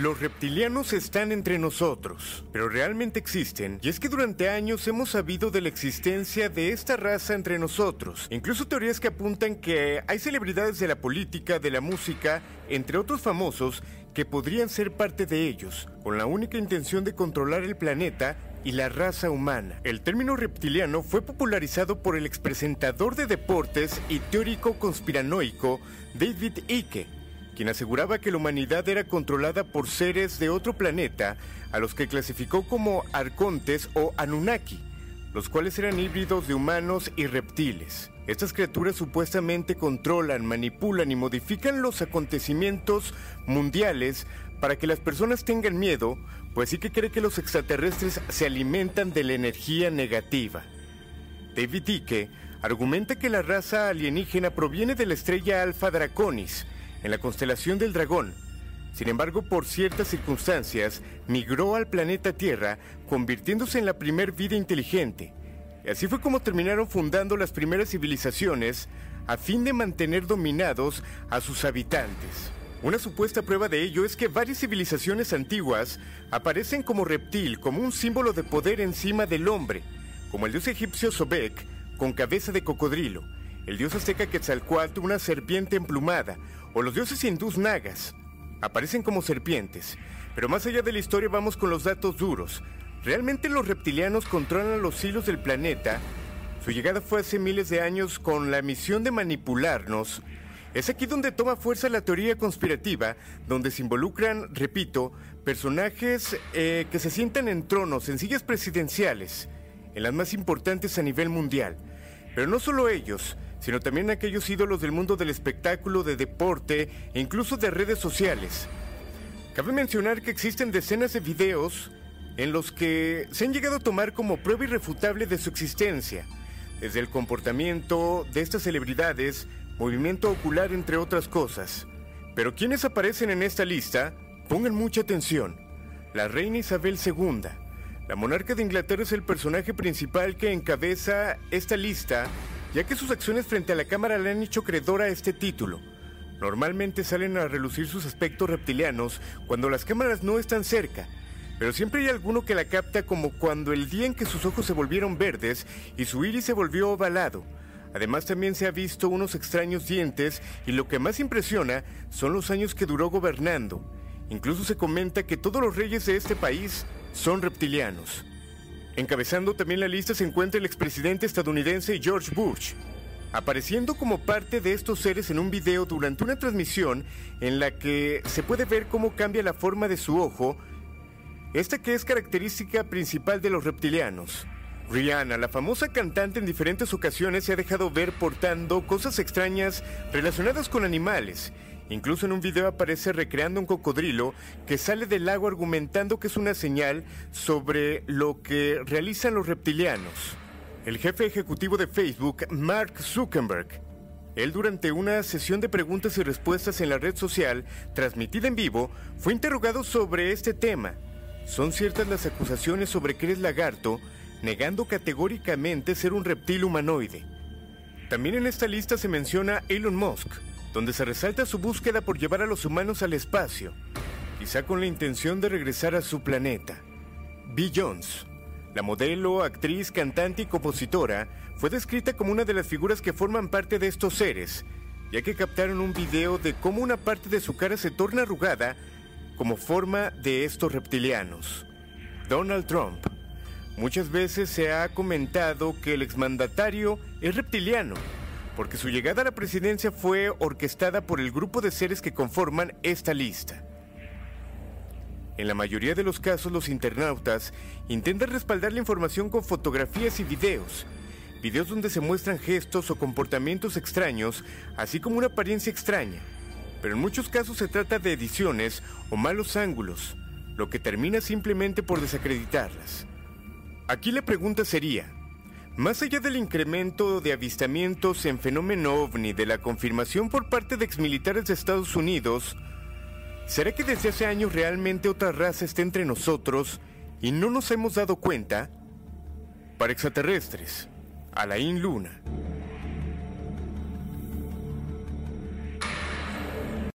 Los reptilianos están entre nosotros, pero realmente existen, y es que durante años hemos sabido de la existencia de esta raza entre nosotros. Incluso teorías que apuntan que hay celebridades de la política, de la música, entre otros famosos, que podrían ser parte de ellos, con la única intención de controlar el planeta y la raza humana. El término reptiliano fue popularizado por el expresentador de deportes y teórico conspiranoico David Icke quien aseguraba que la humanidad era controlada por seres de otro planeta, a los que clasificó como arcontes o Anunnaki, los cuales eran híbridos de humanos y reptiles. Estas criaturas supuestamente controlan, manipulan y modifican los acontecimientos mundiales para que las personas tengan miedo, pues sí que cree que los extraterrestres se alimentan de la energía negativa. David Icke argumenta que la raza alienígena proviene de la estrella Alpha Draconis, en la constelación del dragón. Sin embargo, por ciertas circunstancias, migró al planeta Tierra, convirtiéndose en la primer vida inteligente. Y así fue como terminaron fundando las primeras civilizaciones a fin de mantener dominados a sus habitantes. Una supuesta prueba de ello es que varias civilizaciones antiguas aparecen como reptil, como un símbolo de poder encima del hombre, como el dios egipcio Sobek, con cabeza de cocodrilo, el dios azteca Quetzalcoatl, una serpiente emplumada, o los dioses hindús nagas. Aparecen como serpientes, pero más allá de la historia vamos con los datos duros. ¿Realmente los reptilianos controlan los hilos del planeta? Su llegada fue hace miles de años con la misión de manipularnos. Es aquí donde toma fuerza la teoría conspirativa, donde se involucran, repito, personajes eh, que se sientan en tronos, en sillas presidenciales, en las más importantes a nivel mundial. Pero no solo ellos, sino también aquellos ídolos del mundo del espectáculo, de deporte e incluso de redes sociales. Cabe mencionar que existen decenas de videos en los que se han llegado a tomar como prueba irrefutable de su existencia, desde el comportamiento de estas celebridades, movimiento ocular entre otras cosas. Pero quienes aparecen en esta lista, pongan mucha atención. La reina Isabel II, la monarca de Inglaterra es el personaje principal que encabeza esta lista ya que sus acciones frente a la cámara le han hecho credora a este título. Normalmente salen a relucir sus aspectos reptilianos cuando las cámaras no están cerca, pero siempre hay alguno que la capta como cuando el día en que sus ojos se volvieron verdes y su iris se volvió ovalado. Además también se ha visto unos extraños dientes y lo que más impresiona son los años que duró gobernando. Incluso se comenta que todos los reyes de este país son reptilianos. Encabezando también la lista se encuentra el expresidente estadounidense George Bush, apareciendo como parte de estos seres en un video durante una transmisión en la que se puede ver cómo cambia la forma de su ojo, esta que es característica principal de los reptilianos. Rihanna, la famosa cantante en diferentes ocasiones se ha dejado ver portando cosas extrañas relacionadas con animales Incluso en un video aparece recreando un cocodrilo que sale del lago argumentando que es una señal sobre lo que realizan los reptilianos. El jefe ejecutivo de Facebook, Mark Zuckerberg, él durante una sesión de preguntas y respuestas en la red social, transmitida en vivo, fue interrogado sobre este tema. ¿Son ciertas las acusaciones sobre que eres lagarto, negando categóricamente ser un reptil humanoide? También en esta lista se menciona Elon Musk, donde se resalta su búsqueda por llevar a los humanos al espacio, quizá con la intención de regresar a su planeta. B. Jones, la modelo, actriz, cantante y compositora, fue descrita como una de las figuras que forman parte de estos seres, ya que captaron un video de cómo una parte de su cara se torna arrugada como forma de estos reptilianos. Donald Trump. Muchas veces se ha comentado que el exmandatario es reptiliano porque su llegada a la presidencia fue orquestada por el grupo de seres que conforman esta lista. En la mayoría de los casos los internautas intentan respaldar la información con fotografías y videos, videos donde se muestran gestos o comportamientos extraños, así como una apariencia extraña. pero en muchos casos se trata de ediciones o malos ángulos, lo que termina simplemente por desacreditarlas. Aquí la pregunta sería, más allá del incremento de avistamientos en fenómeno ovni de la confirmación por parte de exmilitares de Estados Unidos, ¿será que desde hace años realmente otra raza está entre nosotros y no nos hemos dado cuenta? Para extraterrestres, Alain Luna.